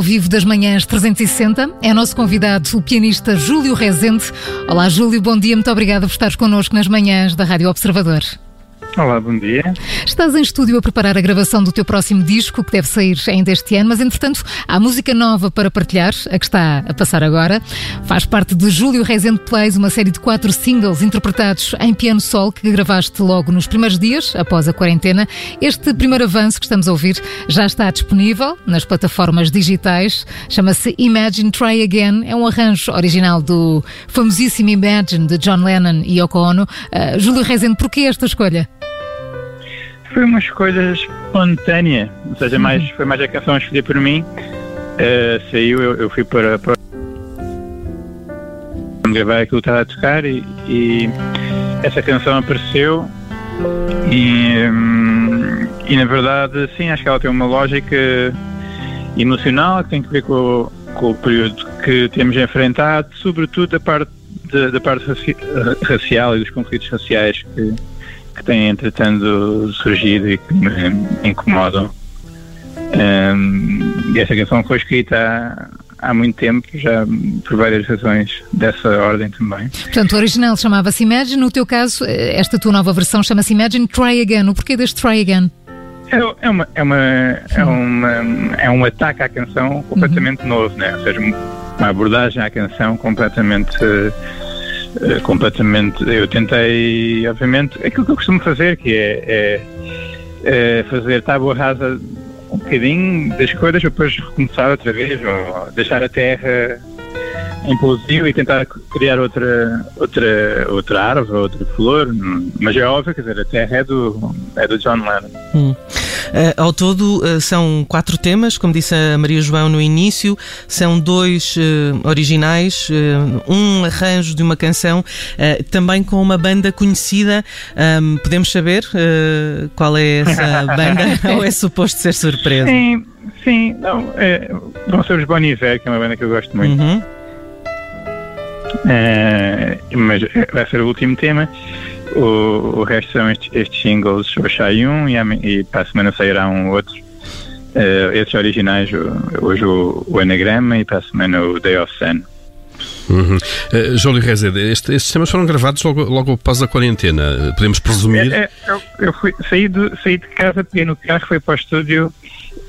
ao vivo das manhãs 360. É nosso convidado o pianista Júlio Rezende. Olá, Júlio, bom dia. Muito obrigada por estares connosco nas manhãs da Rádio Observador. Olá, bom dia. Estás em estúdio a preparar a gravação do teu próximo disco, que deve sair ainda este ano, mas entretanto há música nova para partilhar, a que está a passar agora. Faz parte de Júlio Rezende Plays, uma série de quatro singles interpretados em piano sol que gravaste logo nos primeiros dias, após a quarentena. Este primeiro avanço que estamos a ouvir já está disponível nas plataformas digitais. Chama-se Imagine Try Again. É um arranjo original do famosíssimo Imagine de John Lennon e Yoko Ono. Uh, Júlio Rezende, porquê esta escolha? Foi uma escolha espontânea, ou seja, uhum. mais, foi mais a canção escolhida por mim. Uh, saiu, eu, eu, fui para, para gravar aquilo que estava a tocar e, e essa canção apareceu e, hum, e na verdade sim, acho que ela tem uma lógica emocional que tem que ver com, com o período que temos enfrentado, sobretudo da parte, da, da parte racial e dos conflitos raciais que, que têm entretanto surgido e que me incomodam. Um, e essa canção foi escrita há, há, muito tempo, já por várias razões dessa ordem também. Portanto, o original chamava-se Imagine, no teu caso, esta tua nova versão chama-se Imagine Try Again. O porquê deste Try Again? É, é, uma, é, uma, é, uma, é um ataque à canção completamente uhum. novo, né? ou seja, uma abordagem à canção completamente uh, eh, completamente. Eu tentei, obviamente, aquilo que eu costumo fazer, que é, é, é fazer tábua rasa um bocadinho das coisas, depois recomeçar outra vez, ou deixar a terra implosiva e tentar criar outra, outra, outra árvore, outra flor, mas é óbvio, quer dizer, a terra é do, é do John Lennon. Hum. Uh, ao todo, uh, são quatro temas, como disse a Maria João no início, são dois uh, originais, um arranjo de uma canção, também com uma banda conhecida. Podemos saber qual é essa banda ou é suposto ser surpresa? Sim, sim, não, é, vão ser os Bon Iver, que é uma banda que eu gosto muito. Uhum. mas vai ser o último tema. O, o resto são estes, estes singles, o Shai 1 e, e para a semana sairá um outro. Uh, esses originais, hoje o, o Anagrama e para a semana o Day of Sun. Uhum. Uh, Júlio Rezende, este, estes temas foram gravados logo, logo após a quarentena, podemos presumir? É, é, eu, eu fui, saí, do, saí de casa, peguei no carro, fui para o estúdio,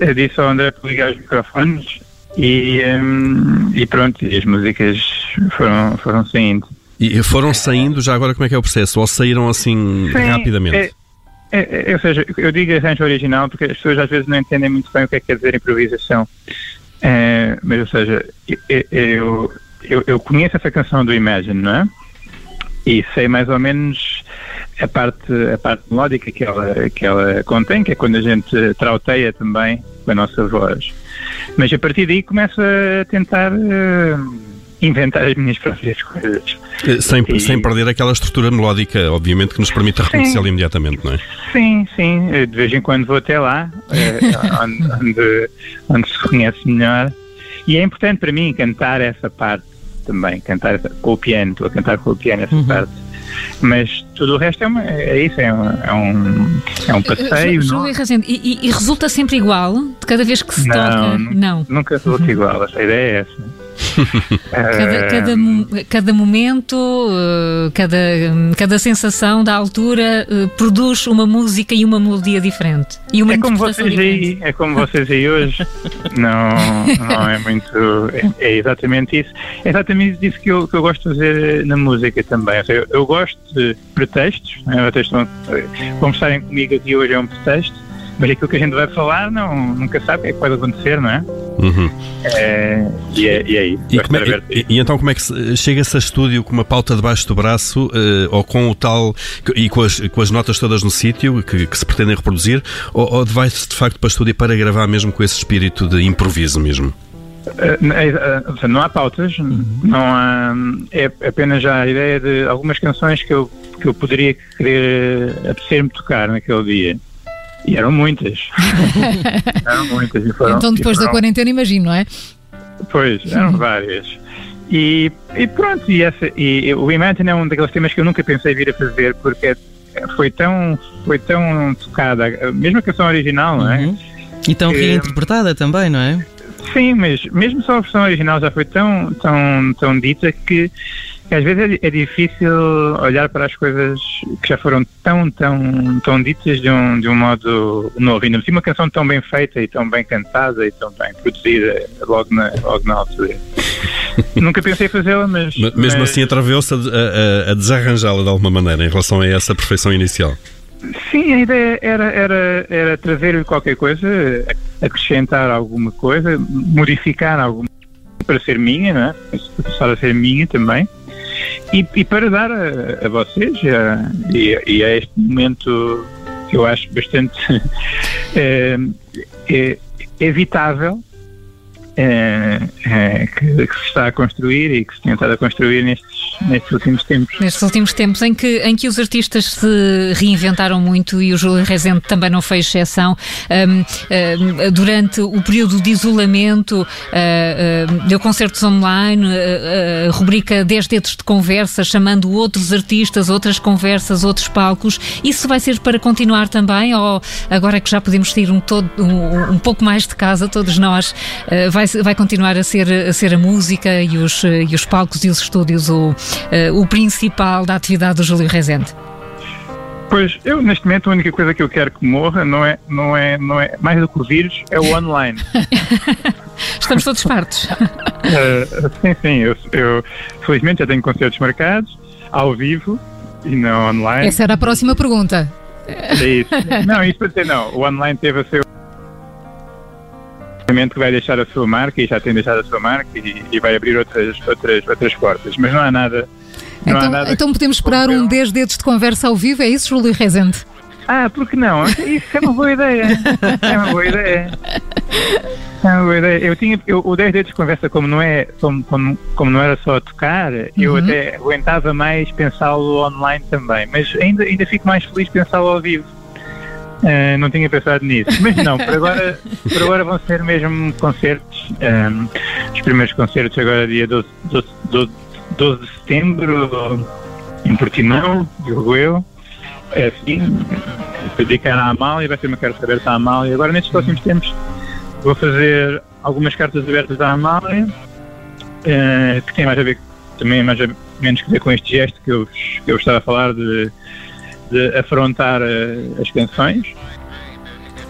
eh, disse ao André para ligar os microfones e, um, e pronto, as músicas foram, foram saindo. E foram saindo, já agora como é que é o processo? Ou saíram assim Sim, rapidamente? É, é, é, ou seja, eu digo arranjo original porque as pessoas às vezes não entendem muito bem o que é que quer dizer improvisação. É, mas, ou seja, eu, eu, eu, conheço essa canção do Imagine, não é? E sei mais ou menos a parte, a parte melódica que ela, que ela contém, que é quando a gente trauteia também com a nossa voz. Mas a partir daí começa a tentar. Uh, inventar as minhas próprias coisas. Eh, sem, e... sem perder aquela estrutura melódica, obviamente, que nos permite reconhecê-la imediatamente, não é? Sim, sim. De vez em quando vou até lá, eh, onde, onde, onde, se reconhece melhor. E é importante para mim cantar essa parte também, cantar com o piano, estou a cantar com o piano essa uhum. parte. Mas tudo o resto é, uma, é isso, é um, é um, é um passeio. Júlio Razende, e, e, resulta sempre igual de cada vez que se não, toca? Não, nunca resulta uhum. igual, a ideia é essa cada, cada, cada, momento, eh, cada, cada sensação da altura eh, produz uma música e uma melodia diferente. E uma é como vocês aí, é como vocês aí hoje. não, não é muito. É, é, exatamente isso. É exatamente isso que eu, que eu gosto de fazer na música também. Eu, eu gosto de pretextos. Né? Vocês estão, conversarem comigo aqui hoje é um pretexto mas aquilo que a gente vai falar não, nunca sabe o que é que pode acontecer, não é? Uhum. é e, é, e é isso. E, é, e, e, então como é que chega-se a estúdio com uma pauta debaixo do braço uh, ou com o tal e com as, com as notas todas no sítio que, que, se pretendem reproduzir ou, ou vai-se de facto para estúdio para gravar mesmo com esse espírito de improviso mesmo? Uh, não há pautas, uhum. não há, é apenas já a ideia de algumas canções que eu, que eu poderia querer apetecer-me tocar naquele dia. E eram muitas. eram muitas. E foram, então, depois foram... da quarentena, imagino, não é? Pois, eram várias. E, e pronto, e, essa, e o Imagine é um daqueles temas que eu nunca pensei vir a fazer, porque foi tão, foi tão tocada, mesmo a canção original, não é? Uhum. E tão que, reinterpretada também, não é? Sim, mas mesmo só a versão original já foi tão, tão, tão dita que, às vezes é, é, difícil olhar para as coisas que já foram tão, tão, tão ditas de um, de um modo novo. Ainda assim, uma canção tão bem feita e tão bem cantada e tão bem produzida logo na, logo na altura. Nunca pensei fazê-la, mas, mas. Mesmo mas... assim, atravessou-se a, a, a desarranjá-la de alguma maneira em relação a essa perfeição inicial. Sim, a ideia era, era, era trazer qualquer coisa, acrescentar alguma coisa, modificar alguma para ser minha, não é? Para passar a ser minha também. E, e para dar a, a vocês a, e, e, a este momento que eu acho bastante é, é, evitável é, que, que, se está a construir e que se tem estado a construir nestes, nestes últimos tempos. Nestes últimos tempos em que, em que os artistas se reinventaram muito e o Júlio Rezende também não foi exceção. Um, um, durante o período de isolamento, uh, uh, deu concertos online, uh, rubrica 10 dedos de conversa, chamando outros artistas, outras conversas, outros palcos. Isso vai ser para continuar também? Ou agora que já podemos sair um, todo, um, um pouco mais de casa, todos nós, vai vai continuar a ser, a ser a música e os, e os palcos e os estúdios o, o principal da atividade do Júlio Rezende? Pois, eu neste momento a única coisa que eu quero que morra não é, não é, não é mais do que o vírus, é o online. Estamos todos fartos. Uh, sim, sim, eu, eu felizmente já tenho concertos marcados, ao vivo e não online. Essa era a próxima pergunta. É isso. Não, isso para dizer não, o online teve a seu que vai deixar a sua marca e já tem deixado a sua marca e, e vai abrir outras, outras, outras portas. Mas não há nada. Não então, há nada então podemos esperar um 10 dedos de conversa ao vivo, é isso, Júlio Rezende? Ah, porque não? Isso é uma boa ideia. É uma boa ideia. É uma boa ideia. Eu tinha, eu, o 10 dedos de conversa, como não, é, como, como, como não era só tocar, uhum. eu até aguentava mais pensá-lo online também. Mas ainda, ainda fico mais feliz pensá-lo ao vivo. Uh, não tinha pensado nisso, mas não, por agora, por agora vão ser mesmo concertos. Um, ehm, os primeiros concertos agora dia 12, 12, 12, 12 de setembro em Portimão, digo eu. É assim, dedicar à Amália, vai ser uma carta aberta à Amália. Agora nestes próximos tempos vou fazer algumas cartas abertas à Amália, uh, que tem mais a ver também mais ou menos a ver com este gesto que eu, que eu estava a falar de de afrontar uh, as canções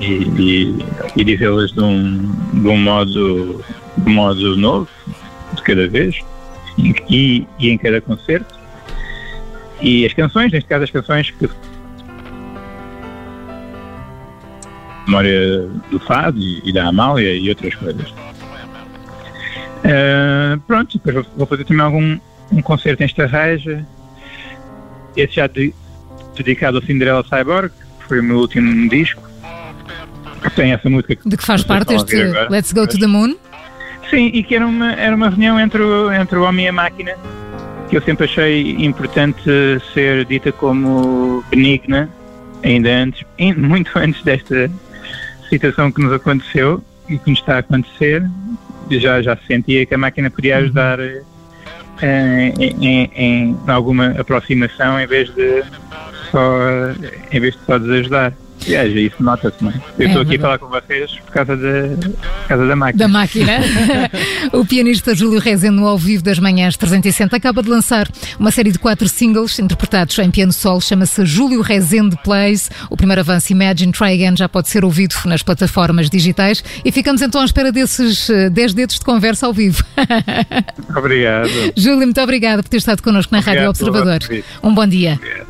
e, e, e dizê-las de um, de um modo, de modo novo, de cada vez, e, e em cada concerto. E as canções, neste caso as canções que memória do Fado e, e, da Amália e outras coisas. Uh, pronto, depois vou, fazer também algum um concerto em Estarreja. Esse já de, dedicado ao Cinderella Cyborg, que foi o meu último disco. Tem essa música que De que faz parte este Let's Go to the Moon? Sim, e que era uma, era uma reunião entre o, entre o homem e a máquina, que eu sempre achei importante ser dita como benigna, ainda antes, muito antes desta situação que nos aconteceu e que nos está a acontecer. Já, já sentia que a máquina podia uhum. ajudar eh, em, em, em alguma aproximação em vez de só, em vez de só desajudar. E é, isso nota-se, não é? Eu estou é aqui a falar com vocês por causa, de, por causa da máquina. Da máquina. o pianista Júlio Rezende, ao vivo das manhãs 360, acaba de lançar uma série de quatro singles interpretados em piano solo, chama-se Júlio Rezende Plays. O primeiro avanço, Imagine Try Again, já pode ser ouvido nas plataformas digitais. E ficamos então à espera desses 10 eh, dedos de conversa ao vivo. Obrigado. Júlio, muito obrigado por ter estado connosco na Obrigado Rádio Observador. Um bom dia. Obrigado.